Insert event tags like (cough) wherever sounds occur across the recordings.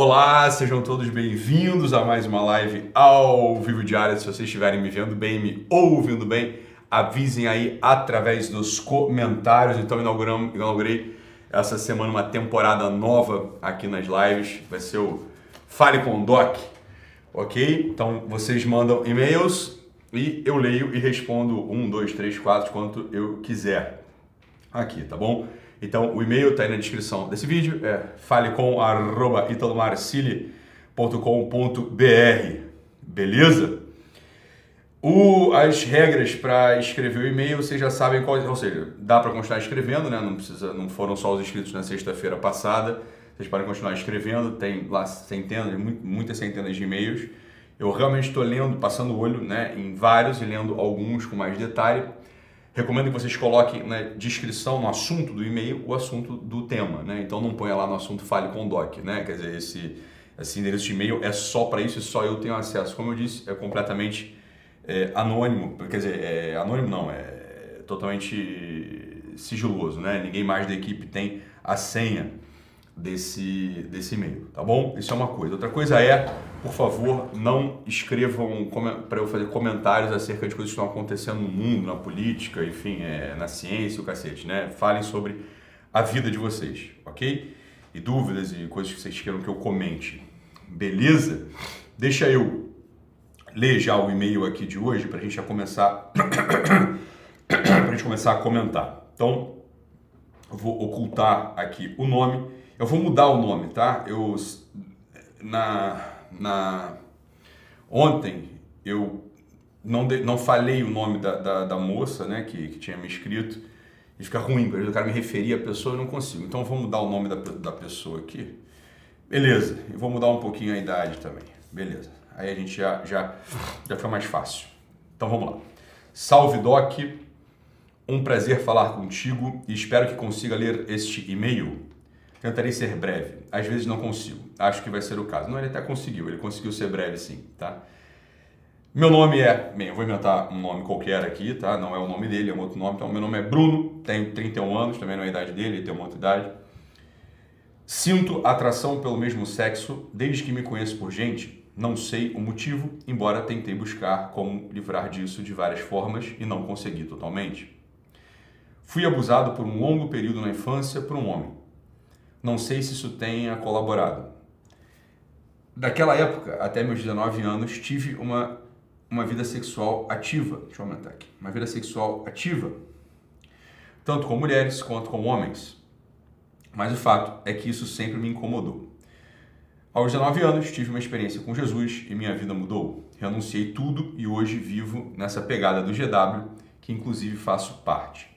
Olá, sejam todos bem-vindos a mais uma live ao vivo diário. Se vocês estiverem me vendo bem, me ouvindo bem, avisem aí através dos comentários. Então, inaugurei essa semana uma temporada nova aqui nas lives. Vai ser o Fale com o Doc, ok? Então, vocês mandam e-mails e eu leio e respondo um, dois, três, quatro, quanto eu quiser aqui, tá bom? Então, o e-mail está aí na descrição desse vídeo, é falecom.italomarcili.com.br, beleza? O, as regras para escrever o e-mail, vocês já sabem qual, ou seja, dá para continuar escrevendo, né? Não precisa, não foram só os inscritos na sexta-feira passada. Vocês podem continuar escrevendo, tem lá centenas, muitas centenas de e-mails. Eu realmente estou lendo, passando o olho, né, em vários e lendo alguns com mais detalhe. Recomendo que vocês coloquem na descrição, no assunto do e-mail, o assunto do tema, né? Então não ponha lá no assunto Fale com Doc, né? Quer dizer, esse, esse endereço de e-mail é só para isso e só eu tenho acesso. Como eu disse, é completamente é, anônimo, quer dizer, é, anônimo não, é totalmente sigiloso, né? Ninguém mais da equipe tem a senha desse, desse e-mail, tá bom? Isso é uma coisa. Outra coisa é, por favor, não escrevam para eu fazer comentários acerca de coisas que estão acontecendo no mundo, na política, enfim, é, na ciência, o cacete, né? Falem sobre a vida de vocês, ok? E dúvidas e coisas que vocês queiram que eu comente. Beleza? Deixa eu ler já o e-mail aqui de hoje para a gente já começar (coughs) para gente começar a comentar. Então, vou ocultar aqui o nome. Eu vou mudar o nome, tá? Eu na na ontem eu não, de, não falei o nome da, da, da moça, né, que, que tinha me escrito. E fica ruim, porque eu quero me referir à pessoa e não consigo. Então, vou mudar o nome da, da pessoa aqui. Beleza, e vou mudar um pouquinho a idade também. Beleza. Aí a gente já, já, já fica mais fácil. Então vamos lá. Salve Doc, um prazer falar contigo e espero que consiga ler este e-mail. Tentarei ser breve, às vezes não consigo. Acho que vai ser o caso. Não, ele até conseguiu, ele conseguiu ser breve sim, tá? Meu nome é, bem, eu vou inventar um nome qualquer aqui, tá? Não é o nome dele, é um outro nome. Então, meu nome é Bruno, tenho 31 anos, também não é a idade dele, ele tem uma outra idade. Sinto atração pelo mesmo sexo desde que me conheço por gente não sei o motivo, embora tentei buscar como livrar disso de várias formas e não consegui totalmente. Fui abusado por um longo período na infância por um homem. Não sei se isso tenha colaborado. Daquela época, até meus 19 anos, tive uma, uma vida sexual ativa. Deixa eu aumentar aqui. Uma vida sexual ativa. Tanto com mulheres quanto com homens. Mas o fato é que isso sempre me incomodou. Aos 19 anos, tive uma experiência com Jesus e minha vida mudou. Renunciei tudo e hoje vivo nessa pegada do GW, que inclusive faço parte.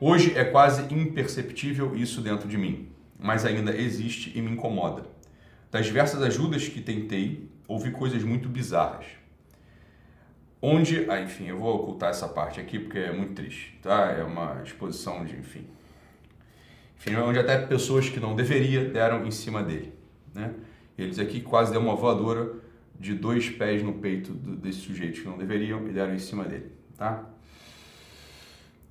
Hoje é quase imperceptível isso dentro de mim, mas ainda existe e me incomoda. Das diversas ajudas que tentei, ouvi coisas muito bizarras. Onde, ah, enfim, eu vou ocultar essa parte aqui porque é muito triste, tá? É uma exposição de, enfim. Enfim, onde até pessoas que não deveria deram em cima dele. Né? Eles aqui quase deu uma voadora de dois pés no peito desse sujeito que não deveriam e deram em cima dele. Tá?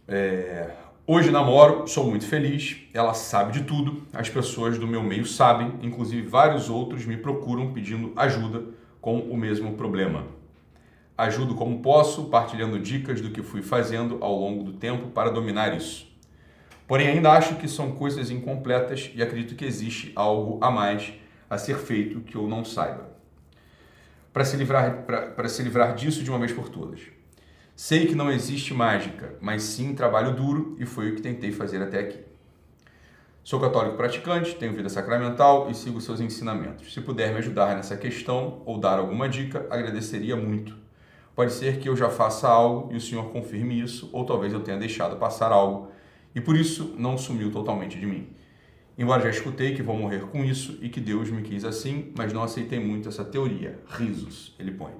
É... Hoje namoro, sou muito feliz, ela sabe de tudo, as pessoas do meu meio sabem, inclusive vários outros me procuram pedindo ajuda com o mesmo problema. Ajudo como posso, partilhando dicas do que fui fazendo ao longo do tempo para dominar isso. Porém, ainda acho que são coisas incompletas e acredito que existe algo a mais a ser feito que eu não saiba. Para se, livrar, para se livrar disso de uma vez por todas. Sei que não existe mágica, mas sim trabalho duro e foi o que tentei fazer até aqui. Sou católico praticante, tenho vida sacramental e sigo seus ensinamentos. Se puder me ajudar nessa questão ou dar alguma dica, agradeceria muito. Pode ser que eu já faça algo e o Senhor confirme isso, ou talvez eu tenha deixado passar algo e por isso não sumiu totalmente de mim. Embora já escutei que vou morrer com isso e que Deus me quis assim, mas não aceitei muito essa teoria. Risos, ele põe.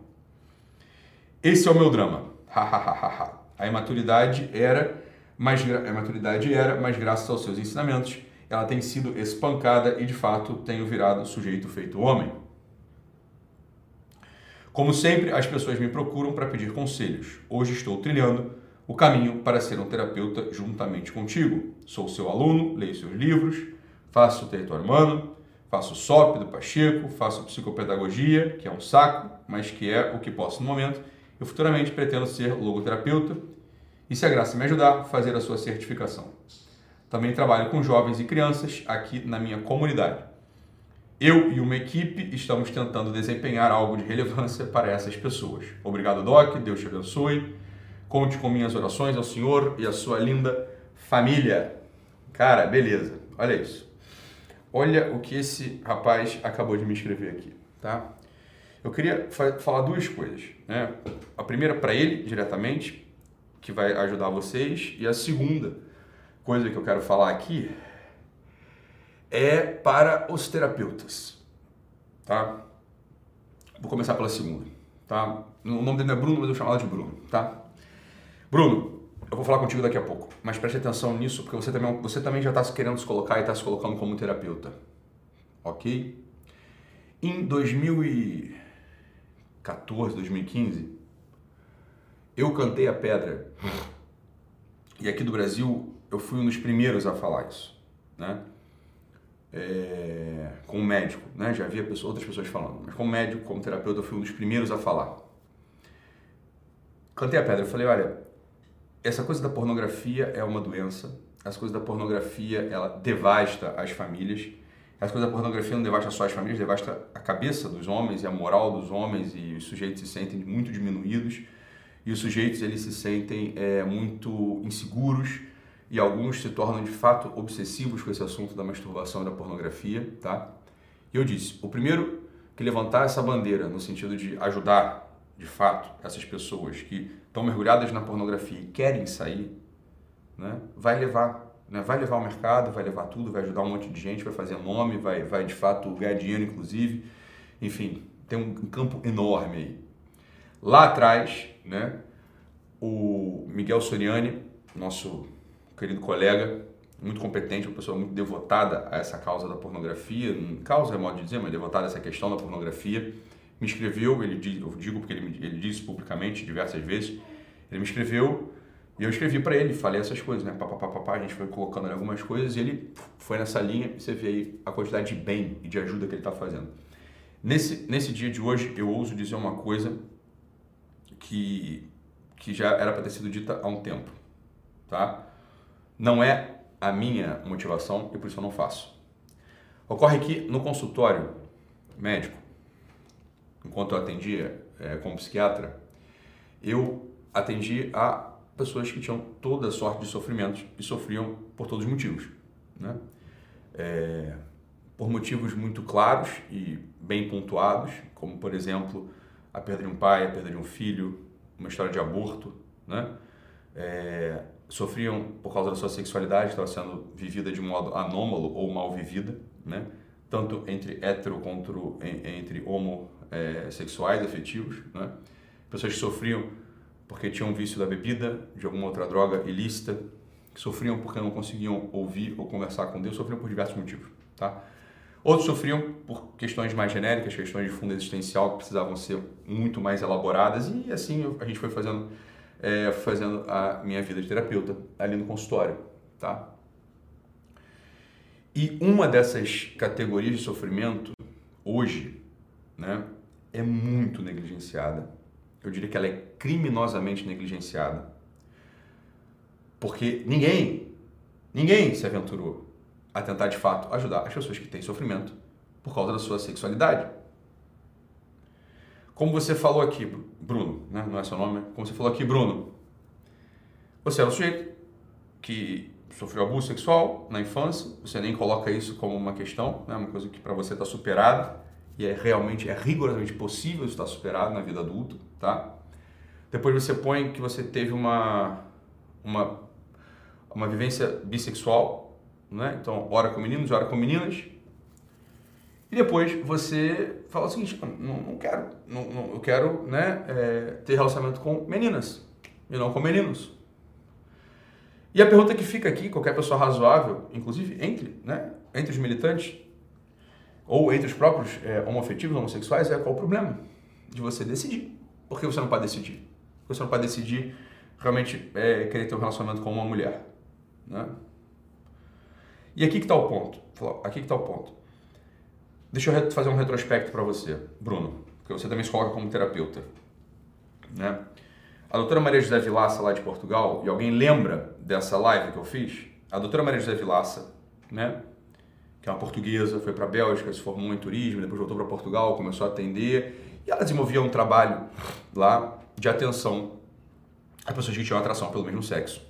Esse é o meu drama. A imaturidade era, mas a imaturidade era, mas graças aos seus ensinamentos, ela tem sido espancada e de fato tenho virado sujeito feito homem. Como sempre, as pessoas me procuram para pedir conselhos. Hoje estou trilhando o caminho para ser um terapeuta juntamente contigo. Sou seu aluno, leio seus livros, faço o território humano, Faço SOP do Pacheco, faço psicopedagogia, que é um saco, mas que é o que posso no momento. Eu futuramente pretendo ser logoterapeuta e, se a graça me ajudar, fazer a sua certificação. Também trabalho com jovens e crianças aqui na minha comunidade. Eu e uma equipe estamos tentando desempenhar algo de relevância para essas pessoas. Obrigado, Doc. Deus te abençoe. Conte com minhas orações ao Senhor e à sua linda família. Cara, beleza. Olha isso. Olha o que esse rapaz acabou de me escrever aqui, tá? Eu queria falar duas coisas, né? A primeira para ele diretamente, que vai ajudar vocês, e a segunda coisa que eu quero falar aqui é para os terapeutas, tá? Vou começar pela segunda, tá? O nome dele é Bruno, mas eu vou chamar de Bruno, tá? Bruno, eu vou falar contigo daqui a pouco, mas preste atenção nisso, porque você também, você também já está querendo se colocar e está se colocando como terapeuta, ok? Em 2014, 2015, eu cantei a pedra, e aqui do Brasil eu fui um dos primeiros a falar isso, né? É, como médico, né? Já havia pessoas, outras pessoas falando, mas como médico, como terapeuta, eu fui um dos primeiros a falar. Cantei a pedra, eu falei, olha, essa coisa da pornografia é uma doença. Essa coisa da pornografia, ela devasta as famílias. Essa coisa da pornografia não devasta só as famílias, devasta a cabeça dos homens e a moral dos homens e os sujeitos se sentem muito diminuídos e os sujeitos eles se sentem é, muito inseguros e alguns se tornam de fato obsessivos com esse assunto da masturbação e da pornografia, tá? E eu disse, o primeiro que levantar essa bandeira no sentido de ajudar de fato essas pessoas que estão mergulhadas na pornografia e querem sair, né, vai levar, né, vai levar o mercado, vai levar tudo, vai ajudar um monte de gente, vai fazer nome, vai, vai de fato ganhar dinheiro, inclusive. Enfim, tem um campo enorme aí. Lá atrás, né, o Miguel Soriani, nosso querido colega, muito competente, uma pessoa muito devotada a essa causa da pornografia, causa é modo de dizer, mas devotada a essa questão da pornografia, me escreveu, ele, eu digo porque ele, ele disse publicamente diversas vezes, ele me escreveu e eu escrevi para ele, falei essas coisas, né? Papapá, papá, a gente foi colocando algumas coisas e ele foi nessa linha e você vê aí a quantidade de bem e de ajuda que ele está fazendo. Nesse, nesse dia de hoje, eu ouso dizer uma coisa que, que já era para ter sido dita há um tempo, tá? Não é a minha motivação e por isso eu não faço. Ocorre que no consultório médico, enquanto eu atendia é, como psiquiatra, eu atendi a pessoas que tinham toda sorte de sofrimentos e sofriam por todos os motivos. Né? É, por motivos muito claros e bem pontuados, como por exemplo a perda de um pai, a perda de um filho, uma história de aborto, né? É, sofriam por causa da sua sexualidade, estava sendo vivida de modo anômalo ou mal vivida, né? tanto entre hétero quanto entre homossexuais é, afetivos, né? pessoas que sofriam porque tinham vício da bebida, de alguma outra droga ilícita, que sofriam porque não conseguiam ouvir ou conversar com Deus, sofriam por diversos motivos, tá? Outros sofriam por questões mais genéricas, questões de fundo existencial que precisavam ser muito mais elaboradas e assim a gente foi fazendo, é, fazendo a minha vida de terapeuta ali no consultório, tá? E uma dessas categorias de sofrimento hoje, né, é muito negligenciada. Eu diria que ela é criminosamente negligenciada. Porque ninguém, ninguém se aventurou a tentar de fato ajudar as pessoas que têm sofrimento por causa da sua sexualidade. Como você falou aqui, Bruno, né? não é seu nome, como você falou aqui, Bruno, você é um sujeito que sofreu abuso sexual na infância, você nem coloca isso como uma questão, né? uma coisa que para você está superada, e é realmente, é rigorosamente possível estar superado na vida adulta, tá? Depois você põe que você teve uma, uma, uma vivência bissexual, né? Então, ora com meninos, ora com meninas. E depois você fala o seguinte, não, não quero, não, não, eu quero né, é, ter relacionamento com meninas e não com meninos. E a pergunta que fica aqui, qualquer pessoa razoável, inclusive entre, né, entre os militantes, ou entre os próprios é, homoafetivos, homossexuais, é qual o problema de você decidir. Por que você não pode decidir? Porque você não pode decidir realmente é, querer ter um relacionamento com uma mulher. Né? E aqui que está o ponto. Aqui que está o ponto. Deixa eu fazer um retrospecto para você, Bruno, porque você também se coloca como terapeuta. Né? A doutora Maria José Vilaça, lá de Portugal, e alguém lembra dessa live que eu fiz? A doutora Maria José Vilaça, né? Que é uma portuguesa, foi para a Bélgica, se formou em turismo, depois voltou para Portugal, começou a atender, e ela desenvolvia um trabalho lá de atenção a pessoas que tinham atração pelo mesmo sexo.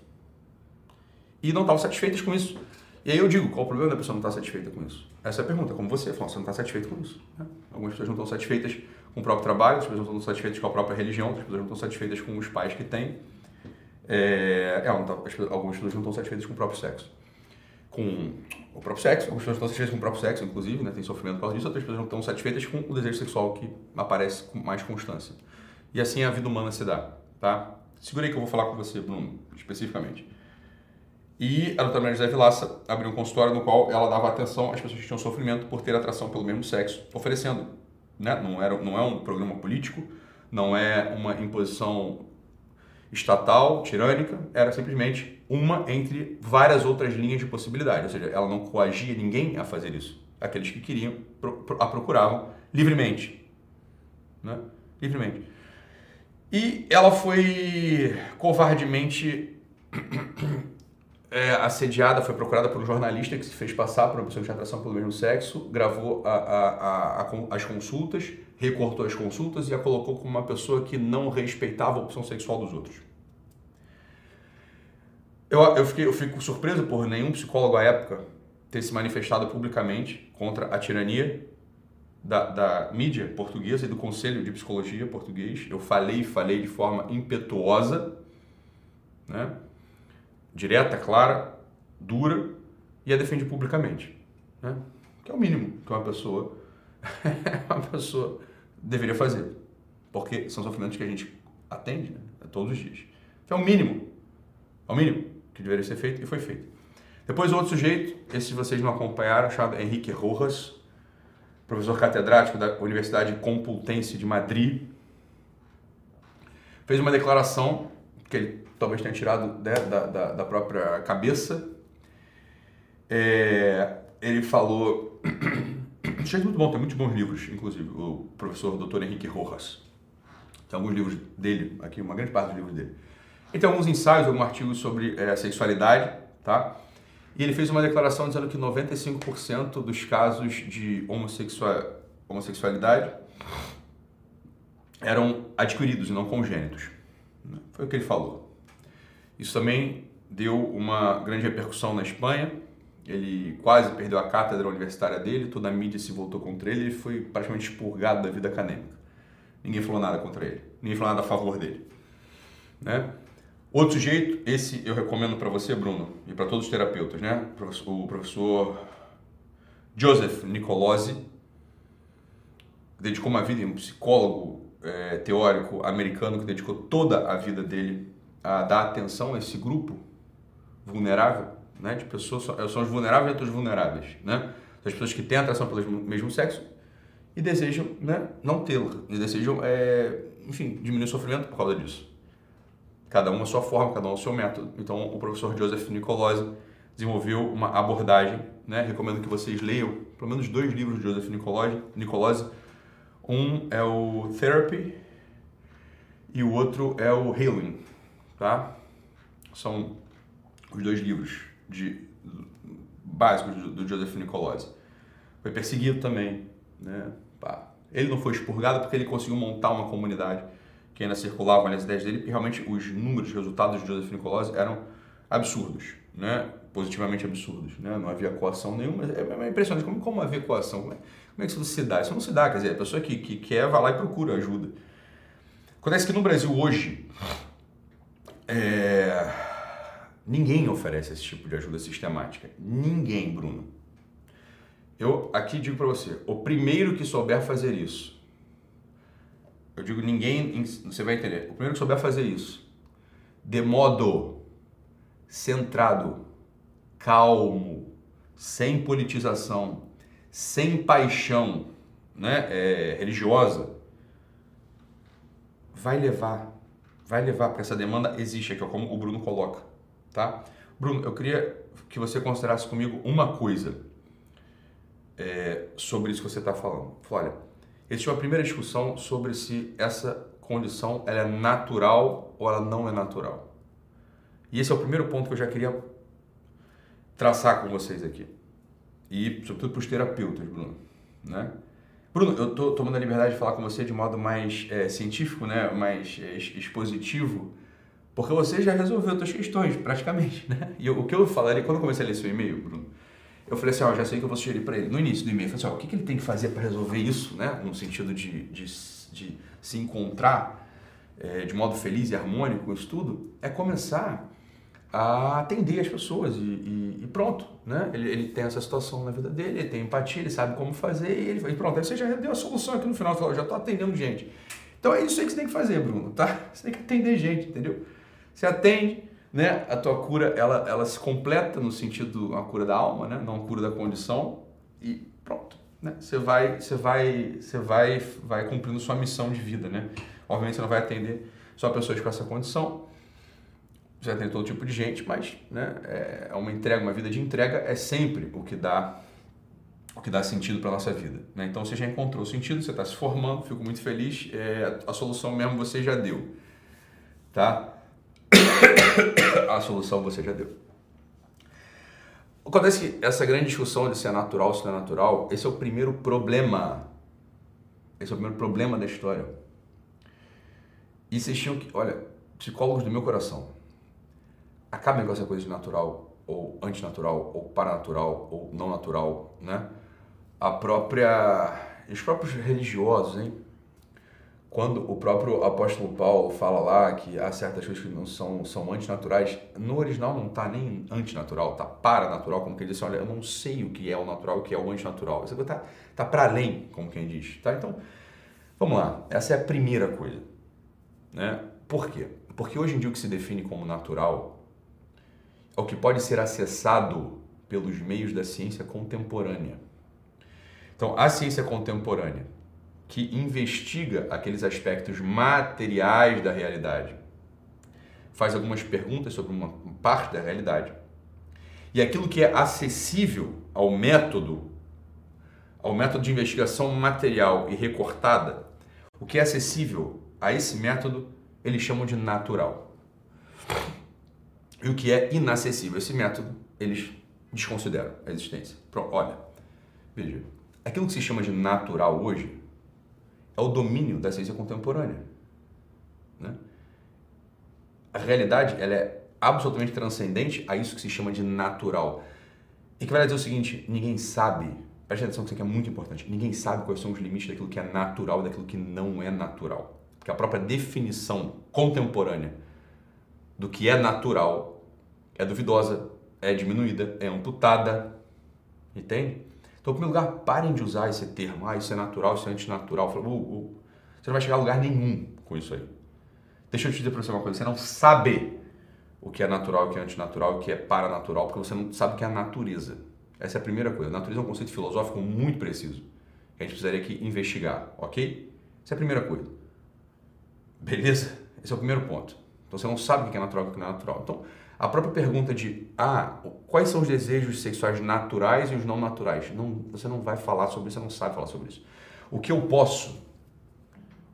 E não estavam satisfeitas com isso. E aí eu digo, qual o problema da pessoa não estar satisfeita com isso? Essa é a pergunta, como você falou, você não está satisfeito com isso. Né? Algumas pessoas não estão satisfeitas com o próprio trabalho, outras pessoas não estão satisfeitas com a própria religião, outras pessoas não estão satisfeitas com os pais que têm. É, é, algumas pessoas não estão satisfeitas com o próprio sexo. Com o próprio sexo, algumas pessoas estão satisfeitas com o próprio sexo, inclusive, né? tem sofrimento por causa disso, outras pessoas não estão satisfeitas com o desejo sexual que aparece com mais constância. E assim a vida humana se dá, tá? Segura aí que eu vou falar com você, Bruno, especificamente. E a doutora Maria José Vilaça abriu um consultório no qual ela dava atenção às pessoas que tinham sofrimento por ter atração pelo mesmo sexo, oferecendo. Né? Não, era, não é um programa político, não é uma imposição estatal, tirânica, era simplesmente uma entre várias outras linhas de possibilidade. Ou seja, ela não coagia ninguém a fazer isso. Aqueles que queriam a procuravam livremente. Né? Livremente. E ela foi covardemente é, (clears throat) assediada, foi procurada por um jornalista que se fez passar por uma pessoa de atração pelo mesmo sexo, gravou a, a, a, as consultas, recortou as consultas e a colocou como uma pessoa que não respeitava a opção sexual dos outros. Eu, eu, fiquei, eu fico surpreso por nenhum psicólogo à época ter se manifestado publicamente contra a tirania da, da mídia portuguesa e do Conselho de Psicologia português. Eu falei e falei de forma impetuosa, né? direta, clara, dura, e a defendi publicamente. Né? Que é o mínimo que uma pessoa, (laughs) uma pessoa deveria fazer. Porque são sofrimentos que a gente atende né? todos os dias. Que é o mínimo. É o mínimo que deveria ser feito e foi feito. Depois outro sujeito, esse vocês não acompanharam, chamado Henrique Rojas, professor catedrático da Universidade Complutense de Madrid, fez uma declaração que ele talvez tenha tirado né, da, da, da, própria cabeça. É, ele falou. (coughs) Achei muito bom, tem muitos bons livros, inclusive, o professor Dr. Henrique Rojas. Tem alguns livros dele, aqui, uma grande parte dos livros dele. Tem alguns ensaios, alguns artigos sobre é, sexualidade, tá? E ele fez uma declaração dizendo que 95% dos casos de homossexual, homossexualidade eram adquiridos e não congênitos. Foi o que ele falou. Isso também deu uma grande repercussão na Espanha. Ele quase perdeu a cátedra universitária dele, toda a mídia se voltou contra ele e foi praticamente expurgado da vida acadêmica. Ninguém falou nada contra ele, ninguém falou nada a favor dele. Né? Outro jeito, esse eu recomendo para você, Bruno, e para todos os terapeutas, né? O professor Joseph Nicolosi dedicou uma vida, um psicólogo é, teórico americano que dedicou toda a vida dele a dar atenção a esse grupo vulnerável, né? De pessoas, são os vulneráveis entre os vulneráveis, né? As pessoas que têm atração pelo mesmo sexo e desejam, né? Não tê-la, e desejam, é, enfim, diminuir o sofrimento por causa disso. Cada um a sua forma, cada um o seu método. Então, o professor Joseph Nicolosi desenvolveu uma abordagem, né? Recomendo que vocês leiam pelo menos dois livros de Joseph Nicolosi. Nicolosi. Um é o Therapy e o outro é o Healing, tá? São os dois livros de básicos do, Joseph Nicolosi. Foi perseguido também, né? Ele não foi expurgado porque ele conseguiu montar uma comunidade que ainda circulavam as ideias dele, e realmente os números, os resultados de Joseph Nicolosi eram absurdos, né? positivamente absurdos. Né? Não havia coação nenhuma. É, é impressionante como, como havia coação. Como é, como é que isso se dá? Isso não se dá, quer dizer, a pessoa que, que quer vai lá e procura ajuda. Acontece que no Brasil hoje, é... ninguém oferece esse tipo de ajuda sistemática. Ninguém, Bruno. Eu aqui digo para você, o primeiro que souber fazer isso, eu digo ninguém, você vai entender. O primeiro que souber fazer isso, de modo centrado, calmo, sem politização, sem paixão né, é, religiosa, vai levar, vai levar para essa demanda existe aqui, como o Bruno coloca, tá? Bruno, eu queria que você considerasse comigo uma coisa. é, sobre isso que você está falando. Olha, existe uma primeira discussão sobre se essa condição ela é natural ou ela não é natural. E esse é o primeiro ponto que eu já queria traçar com vocês aqui. E sobretudo para os terapeutas, Bruno. Né? Bruno, eu estou tomando a liberdade de falar com você de modo mais é, científico, né? mais é, expositivo, porque você já resolveu suas questões, praticamente. (laughs) Né? E eu, o que eu falaria, quando eu comecei a ler seu e-mail, Bruno, eu falei assim, ó, já sei que eu vou sugerir para ele. No início do e-mail, eu falei assim, ó, o que, que ele tem que fazer para resolver isso, né? no sentido de, de, de se encontrar é, de modo feliz e harmônico com isso tudo, é começar a atender as pessoas e, e, e pronto, né? Ele, ele, tem essa situação na vida dele, ele tem empatia, ele sabe como fazer e, ele, e pronto, aí você já deu a solução aqui no final, falou, já estou atendendo gente. Então é isso aí que você tem que fazer, Bruno, tá? Você tem que atender gente, entendeu? Você atende, né? A tua cura, ela, ela se completa no sentido uma cura da alma, né? Não cura da condição e pronto, né? Você vai, você vai, você vai, vai cumprindo sua missão de vida, né? Obviamente você não vai atender só pessoas com essa condição, já tem todo tipo de gente, mas né, é, é uma entrega, uma vida de entrega é sempre o que dá o que dá sentido para nossa vida. Né? Então você já encontrou o sentido, você está se formando, fico muito feliz. É, a solução mesmo você já deu, tá? (coughs) a solução você já deu. Acontece essa grande discussão de se é natural ou se não é natural, esse é o primeiro problema. Esse é o primeiro problema da história. E vocês tinham que, olha, psicólogos do meu coração, acabem com essa coisa de natural ou antinatural ou paranatural ou não natural, né? A própria os próprios religiosos, hein? Quando o próprio apóstolo Paulo fala lá que há certas coisas que não são, são antinaturais, no original não está nem antinatural, está paranatural, como quem diz assim, olha, eu não sei o que é o natural o que é o antinatural. Isso está tá para além, como quem diz. Tá? Então, vamos lá. Essa é a primeira coisa. Né? Por quê? Porque hoje em dia o que se define como natural é o que pode ser acessado pelos meios da ciência contemporânea. Então, a ciência contemporânea, que investiga aqueles aspectos materiais da realidade, faz algumas perguntas sobre uma parte da realidade, e aquilo que é acessível ao método, ao método de investigação material e recortada, o que é acessível a esse método, eles chamam de natural e o que é inacessível. Esse método, eles desconsideram a existência. Pronto, olha, veja, aquilo que se chama de natural hoje é o domínio da ciência contemporânea. Né? A realidade ela é absolutamente transcendente a isso que se chama de natural. E que vai dizer o seguinte, ninguém sabe, preste atenção que isso aqui é muito importante, ninguém sabe quais são os limites daquilo que é natural daquilo que não é natural. Porque a própria definição contemporânea do que é natural é duvidosa, é diminuída, é amputada. Entende? Então, em primeiro lugar, parem de usar esse termo. Ah, isso é natural, isso é antinatural. Uh, uh. Você não vai chegar a lugar nenhum com isso aí. Deixa eu te dizer para você uma coisa. Você não sabe o que é natural, o que é antinatural, o que é paranatural, porque você não sabe o que é a natureza. Essa é a primeira coisa. A natureza é um conceito filosófico muito preciso. Que a gente precisaria aqui investigar, ok? Essa é a primeira coisa. Beleza? Esse é o primeiro ponto. Então você não sabe o que é natural e o que não é natural. Então, a própria pergunta de ah, quais são os desejos sexuais naturais e os não naturais? Não, você não vai falar sobre isso, você não sabe falar sobre isso. O que eu posso,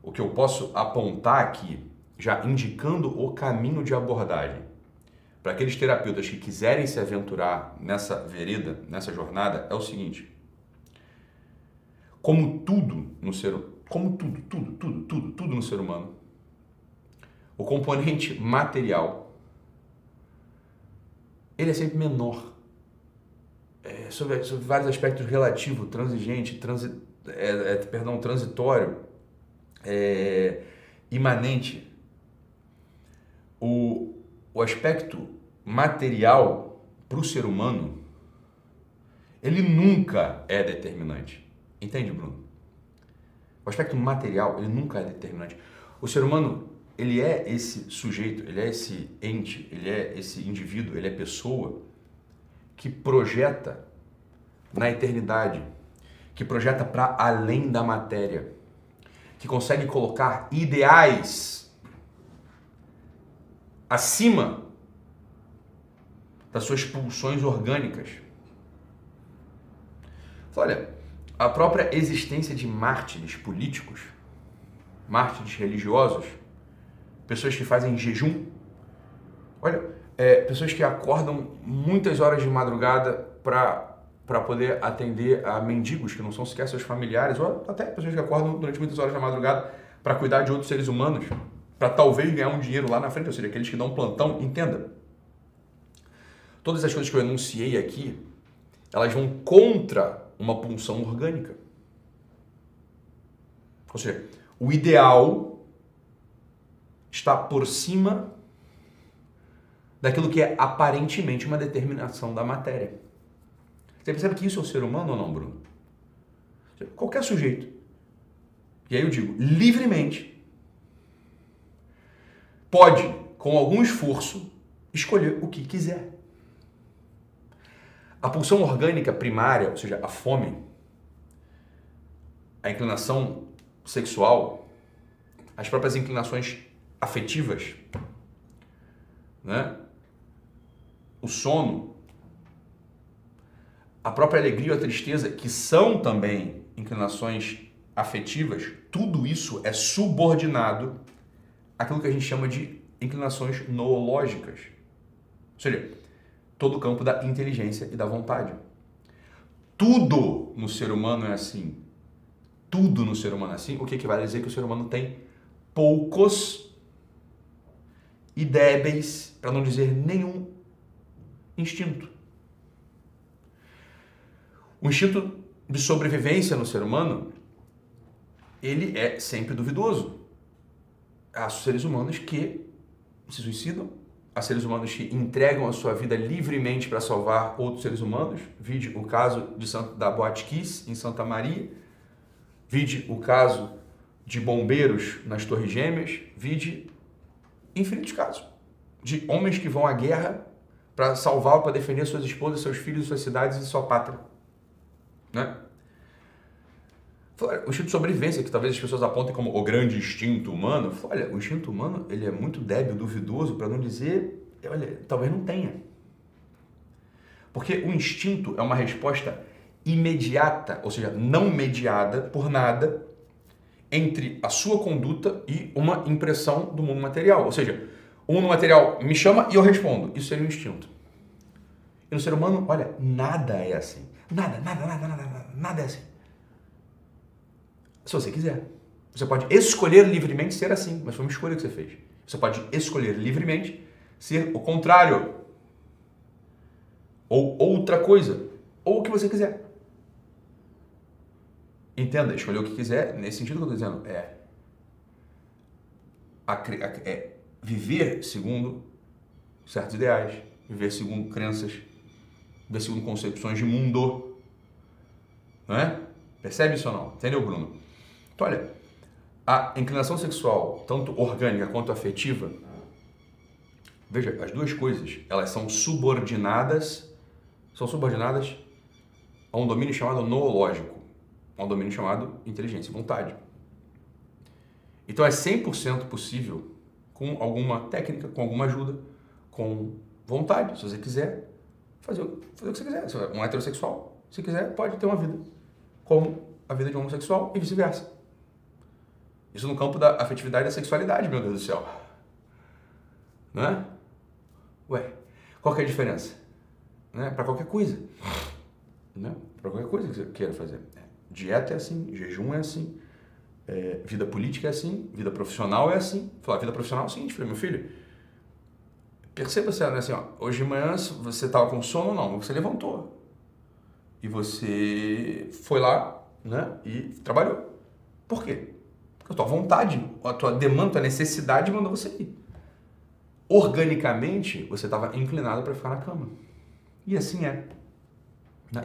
o que eu posso apontar aqui, já indicando o caminho de abordagem para aqueles terapeutas que quiserem se aventurar nessa vereda, nessa jornada, é o seguinte: como tudo no ser, como tudo, tudo, tudo, tudo, tudo no ser humano, o componente material ele é sempre menor. É, sobre, sobre, vários aspectos relativo, transigente, transi, é, é, perdão, transitório, é, imanente. O, o aspecto material para o ser humano, ele nunca é determinante. Entende, Bruno? O aspecto material, ele nunca é determinante. O ser humano, ele é esse sujeito, ele é esse ente, ele é esse indivíduo, ele é pessoa que projeta na eternidade, que projeta para além da matéria, que consegue colocar ideais acima das suas pulsões orgânicas. Olha, a própria existência de mártires políticos, mártires religiosos, pessoas que fazem jejum, olha, é, pessoas que acordam muitas horas de madrugada para poder atender a mendigos que não são sequer seus familiares, ou até pessoas que acordam durante muitas horas da madrugada para cuidar de outros seres humanos, para talvez ganhar um dinheiro lá na frente, ou seja, aqueles que dão plantão, entenda. Todas as coisas que eu enunciei aqui, elas vão contra uma punção orgânica. Ou seja, o ideal está por cima daquilo que é aparentemente uma determinação da matéria. Você percebe que isso é o ser humano ou não, Bruno? Qualquer sujeito. E aí eu digo, livremente, pode, com algum esforço, escolher o que quiser. A pulsão orgânica primária, ou seja, a fome, a inclinação sexual, as próprias inclinações afetivas, né? o sono, a própria alegria ou a tristeza, que são também inclinações afetivas, tudo isso é subordinado àquilo que a gente chama de inclinações noológicas. Ou seja, todo o campo da inteligência e da vontade. Tudo no ser humano é assim. Tudo no ser humano é assim, o que equivale a dizer que o ser humano tem poucos e débeis, para não dizer nenhum, instinto. O instinto de sobrevivência no ser humano, ele é sempre duvidoso. Há seres humanos que se suicidam, há seres humanos que entregam a sua vida livremente para salvar outros seres humanos. Vide o caso de da Boate Kiss, em Santa Maria. Vide o caso de bombeiros nas Torres Gêmeas. Vide infinitos casos de homens que vão à guerra para salvar, para defender suas esposas, seus filhos, suas cidades e sua pátria. Né? O instinto de sobrevivência, que talvez as pessoas apontem como o grande instinto humano. Olha, o instinto humano ele é muito débil, duvidoso, para não dizer, olha, talvez não tenha. Porque o instinto é uma resposta imediata, ou seja, não mediada por nada, entre a sua conduta e uma impressão do mundo material. Ou seja, o mundo material me chama e eu respondo. Isso seria um instinto. E no ser humano, olha, nada é assim. Nada, nada, nada, nada, nada, é assim. Se você quiser. Você pode escolher livremente ser assim, mas foi uma escolha que você fez. Você pode escolher livremente ser o contrário. Ou outra coisa. Ou o que você quiser. Entenda, escolher o que quiser, nesse sentido que eu estou dizendo, é, é viver segundo certos ideais, viver segundo crenças, viver segundo concepções de mundo. Não é? Percebe isso ou não? Entendeu, Bruno? Então, olha, a inclinação sexual, tanto orgânica quanto afetiva, veja, as duas coisas, elas são subordinadas, são subordinadas a um domínio chamado noológico, a um domínio chamado inteligência e vontade. Então é 100% possível com alguma técnica, com alguma ajuda, com vontade, se você quiser, fazer, fazer o que você quiser. Se é um heterossexual, se quiser, pode ter uma vida como a vida de um homossexual e vice-versa. Isso no campo da afetividade e da sexualidade, meu Deus do céu. Né? Ué, qual que é a diferença? Né? Para qualquer coisa. Né? Para qualquer coisa que você queira fazer. Dieta é assim, jejum é assim, é, vida política é assim, vida profissional é assim. Falar vida profissional é o seguinte, falei, meu filho, perceba se né, assim, ó, hoje de manhã você estava com sono ou não, você levantou. E você foi lá né, e trabalhou. Por quê? Porque a tua vontade, a tua demanda, a tua necessidade mandou você ir. Organicamente, você estava inclinado para ficar na cama. E assim é.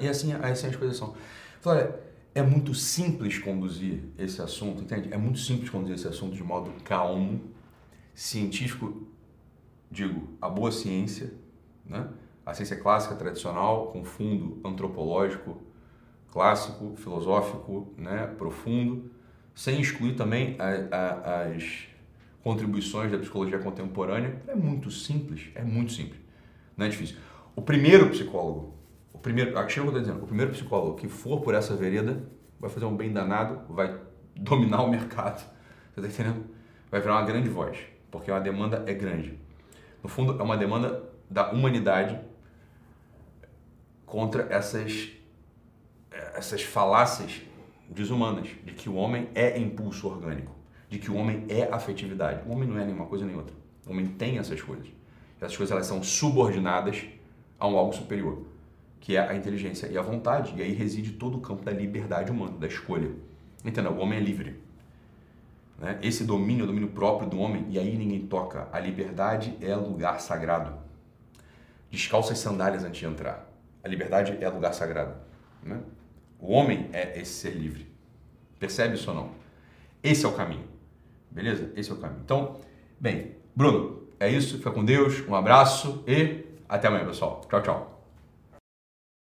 E assim, assim as coisas são. Falei, olha, é muito simples conduzir esse assunto, entende? É muito simples conduzir esse assunto de modo calmo, científico, digo, a boa ciência, né? A ciência clássica tradicional com fundo antropológico, clássico, filosófico, né, profundo, sem excluir também a, a, as contribuições da psicologia contemporânea. É muito simples, é muito simples, não é difícil. O primeiro psicólogo o primeiro, que eu estou dizendo, o primeiro psicólogo que for por essa vereda vai fazer um bem danado, vai (laughs) dominar o mercado. Você está entendendo? Vai virar uma grande voz, porque a demanda é grande. No fundo, é uma demanda da humanidade contra essas, essas falácias desumanas de que o homem é impulso orgânico, de que o homem é afetividade. O homem não é nenhuma coisa nem outra. O homem tem essas coisas. Essas coisas elas são subordinadas a um algo superior, que é a inteligência e a vontade. E aí reside todo o campo da liberdade humana, da escolha. Entendeu? O homem é livre. Né? Esse domínio é o domínio próprio do homem e aí ninguém toca. A liberdade é lugar sagrado. Descalça as sandálias antes de entrar. A liberdade é lugar sagrado. Né? O homem é esse ser livre. Percebe isso ou não? Esse é o caminho. Beleza? Esse é o caminho. Então, bem, Bruno, é isso. Fica com Deus. Um abraço e até amanhã, pessoal. Tchau, tchau.